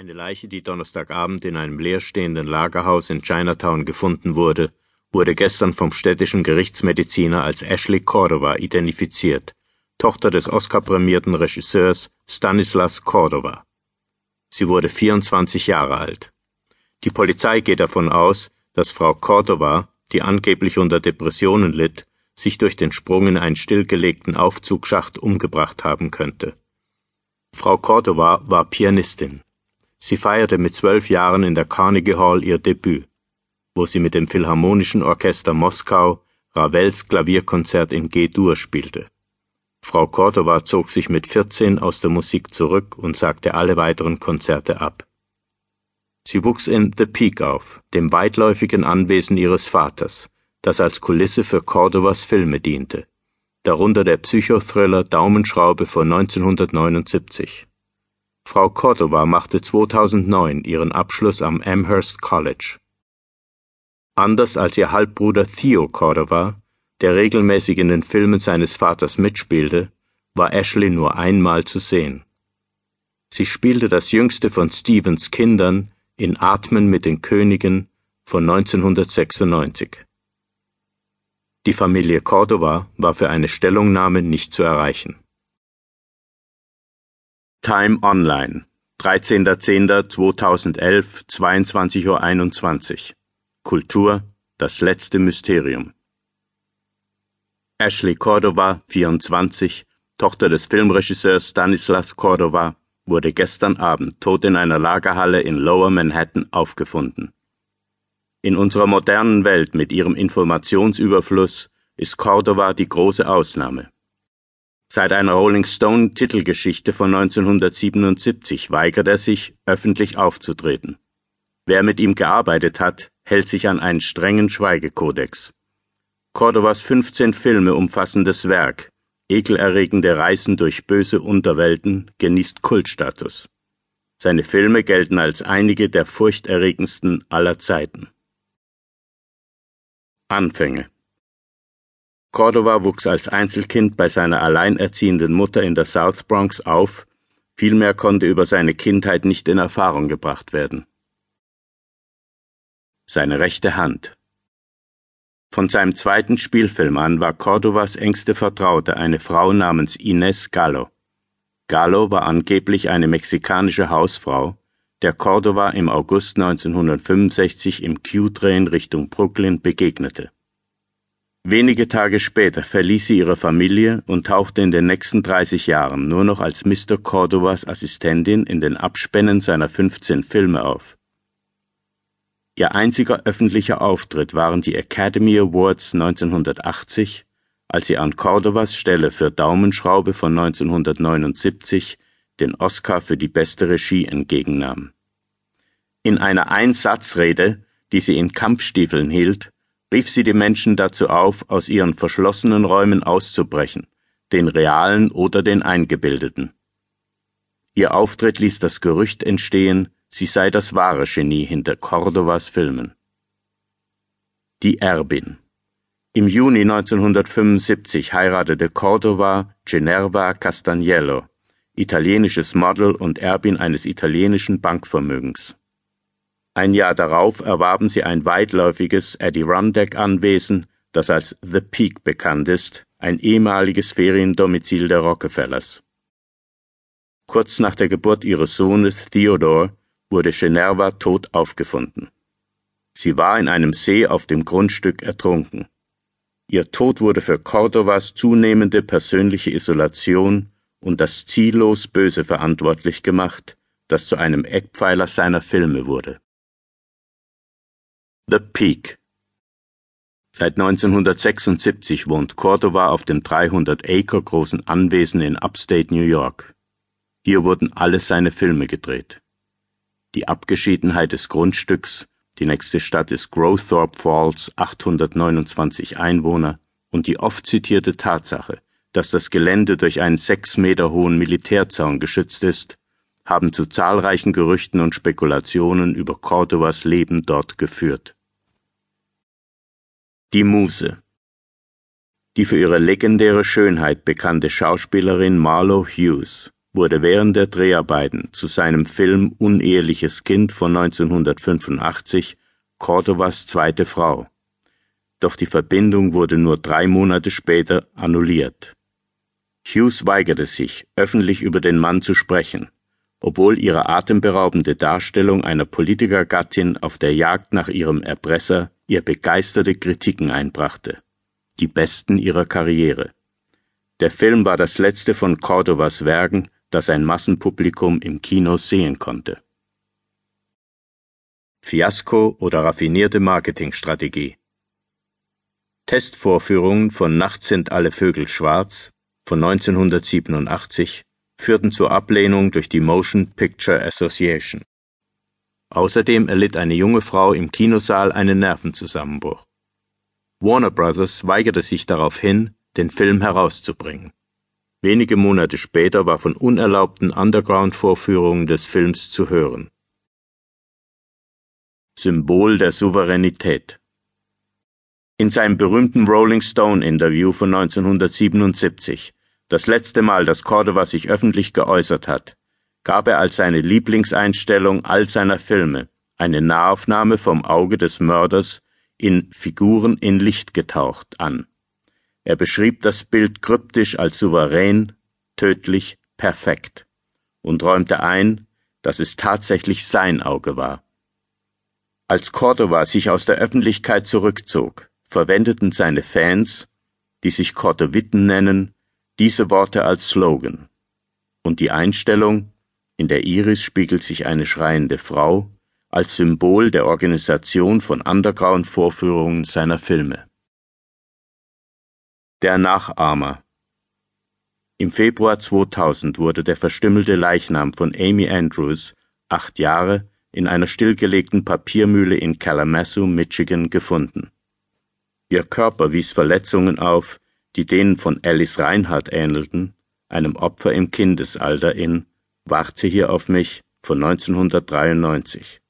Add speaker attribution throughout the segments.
Speaker 1: Eine Leiche, die Donnerstagabend in einem leerstehenden Lagerhaus in Chinatown gefunden wurde, wurde gestern vom städtischen Gerichtsmediziner als Ashley Cordova identifiziert, Tochter des Oscar-prämierten Regisseurs Stanislas Cordova. Sie wurde 24 Jahre alt. Die Polizei geht davon aus, dass Frau Cordova, die angeblich unter Depressionen litt, sich durch den Sprung in einen stillgelegten Aufzugsschacht umgebracht haben könnte. Frau Cordova war Pianistin. Sie feierte mit zwölf Jahren in der Carnegie Hall ihr Debüt, wo sie mit dem Philharmonischen Orchester Moskau Ravels Klavierkonzert in G-Dur spielte. Frau Cordova zog sich mit 14 aus der Musik zurück und sagte alle weiteren Konzerte ab. Sie wuchs in The Peak auf, dem weitläufigen Anwesen ihres Vaters, das als Kulisse für Cordovas Filme diente, darunter der Psychothriller Daumenschraube von 1979. Frau Cordova machte 2009 ihren Abschluss am Amherst College. Anders als ihr Halbbruder Theo Cordova, der regelmäßig in den Filmen seines Vaters mitspielte, war Ashley nur einmal zu sehen. Sie spielte das jüngste von Stevens Kindern in Atmen mit den Königen von 1996. Die Familie Cordova war für eine Stellungnahme nicht zu erreichen. Time Online, 13.10.2011, 22.21 Uhr. Kultur, das letzte Mysterium. Ashley Cordova, 24, Tochter des Filmregisseurs Stanislas Cordova, wurde gestern Abend tot in einer Lagerhalle in Lower Manhattan aufgefunden. In unserer modernen Welt mit ihrem Informationsüberfluss ist Cordova die große Ausnahme. Seit einer Rolling Stone Titelgeschichte von 1977 weigert er sich, öffentlich aufzutreten. Wer mit ihm gearbeitet hat, hält sich an einen strengen Schweigekodex. Cordovas 15 Filme umfassendes Werk, ekelerregende Reisen durch böse Unterwelten, genießt Kultstatus. Seine Filme gelten als einige der furchterregendsten aller Zeiten. Anfänge Cordova wuchs als Einzelkind bei seiner alleinerziehenden Mutter in der South Bronx auf, vielmehr konnte über seine Kindheit nicht in Erfahrung gebracht werden. Seine rechte Hand. Von seinem zweiten Spielfilm an war Cordovas engste Vertraute eine Frau namens Ines Gallo. Gallo war angeblich eine mexikanische Hausfrau, der Cordova im August 1965 im Q-Train Richtung Brooklyn begegnete. Wenige Tage später verließ sie ihre Familie und tauchte in den nächsten 30 Jahren nur noch als Mr. Cordovas Assistentin in den Abspännen seiner 15 Filme auf. Ihr einziger öffentlicher Auftritt waren die Academy Awards 1980, als sie an Cordovas Stelle für Daumenschraube von 1979 den Oscar für die beste Regie entgegennahm. In einer Einsatzrede, die sie in Kampfstiefeln hielt, rief sie die Menschen dazu auf, aus ihren verschlossenen Räumen auszubrechen, den realen oder den eingebildeten. Ihr Auftritt ließ das Gerücht entstehen, sie sei das wahre Genie hinter Cordovas Filmen. Die Erbin Im Juni 1975 heiratete Cordova Generva Castagnello, italienisches Model und Erbin eines italienischen Bankvermögens. Ein Jahr darauf erwarben sie ein weitläufiges Adirondack-Anwesen, das als The Peak bekannt ist, ein ehemaliges Feriendomizil der Rockefellers. Kurz nach der Geburt ihres Sohnes Theodore wurde Generva tot aufgefunden. Sie war in einem See auf dem Grundstück ertrunken. Ihr Tod wurde für Cordovas zunehmende persönliche Isolation und das ziellos Böse verantwortlich gemacht, das zu einem Eckpfeiler seiner Filme wurde. The Peak. Seit 1976 wohnt Cordova auf dem 300 Acre großen Anwesen in Upstate New York. Hier wurden alle seine Filme gedreht. Die Abgeschiedenheit des Grundstücks, die nächste Stadt ist Growthorpe Falls, 829 Einwohner, und die oft zitierte Tatsache, dass das Gelände durch einen sechs Meter hohen Militärzaun geschützt ist, haben zu zahlreichen Gerüchten und Spekulationen über Cordovas Leben dort geführt. Die Muse Die für ihre legendäre Schönheit bekannte Schauspielerin Marlo Hughes wurde während der Dreharbeiten zu seinem Film Uneheliches Kind von 1985 Cordovas zweite Frau. Doch die Verbindung wurde nur drei Monate später annulliert. Hughes weigerte sich, öffentlich über den Mann zu sprechen, obwohl ihre atemberaubende Darstellung einer Politikergattin auf der Jagd nach ihrem Erpresser ihr begeisterte Kritiken einbrachte, die besten ihrer Karriere. Der Film war das letzte von Cordovas Werken, das ein Massenpublikum im Kino sehen konnte. Fiasko oder raffinierte Marketingstrategie Testvorführungen von Nachts sind alle Vögel schwarz von 1987 führten zur Ablehnung durch die Motion Picture Association. Außerdem erlitt eine junge Frau im Kinosaal einen Nervenzusammenbruch. Warner Brothers weigerte sich daraufhin, den Film herauszubringen. Wenige Monate später war von unerlaubten Underground-Vorführungen des Films zu hören. Symbol der Souveränität in seinem berühmten Rolling Stone Interview von 1977, das letzte Mal, dass Cordova sich öffentlich geäußert hat, gab er als seine Lieblingseinstellung all seiner Filme eine Nahaufnahme vom Auge des Mörders in Figuren in Licht getaucht an. Er beschrieb das Bild kryptisch als souverän, tödlich, perfekt und räumte ein, dass es tatsächlich sein Auge war. Als Cordova sich aus der Öffentlichkeit zurückzog, verwendeten seine Fans, die sich Kortewitten nennen, diese Worte als Slogan. Und die Einstellung, in der Iris spiegelt sich eine schreiende Frau, als Symbol der Organisation von Underground-Vorführungen seiner Filme. Der Nachahmer Im Februar 2000 wurde der verstümmelte Leichnam von Amy Andrews, acht Jahre, in einer stillgelegten Papiermühle in Kalamazoo, Michigan, gefunden. Ihr Körper wies Verletzungen auf, die denen von Alice Reinhardt ähnelten, einem Opfer im Kindesalter in Warte hier auf mich von 1993.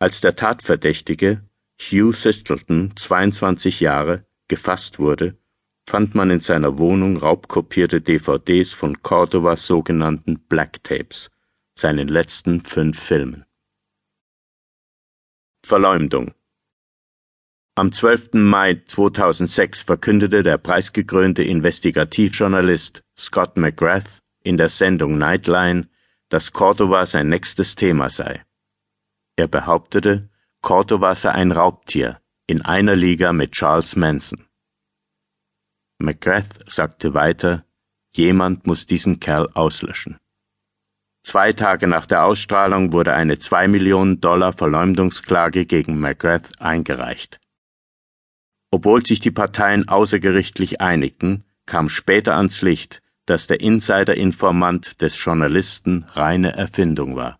Speaker 1: Als der Tatverdächtige, Hugh Thistleton, 22 Jahre, gefasst wurde, fand man in seiner Wohnung raubkopierte DVDs von Cordovas sogenannten Black Tapes, seinen letzten fünf Filmen. Verleumdung am 12. Mai 2006 verkündete der preisgekrönte Investigativjournalist Scott McGrath in der Sendung Nightline, dass Cordova sein nächstes Thema sei. Er behauptete, Cordova sei ein Raubtier in einer Liga mit Charles Manson. McGrath sagte weiter, jemand muss diesen Kerl auslöschen. Zwei Tage nach der Ausstrahlung wurde eine zwei Millionen Dollar Verleumdungsklage gegen McGrath eingereicht. Obwohl sich die Parteien außergerichtlich einigten, kam später ans Licht, dass der Insider-Informant des Journalisten reine Erfindung war.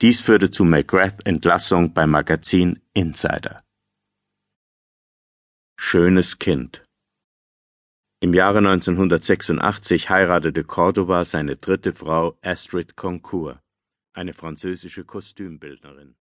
Speaker 1: Dies führte zu McGrath Entlassung beim Magazin Insider. Schönes Kind. Im Jahre 1986 heiratete Cordova seine dritte Frau Astrid Concours, eine französische Kostümbildnerin.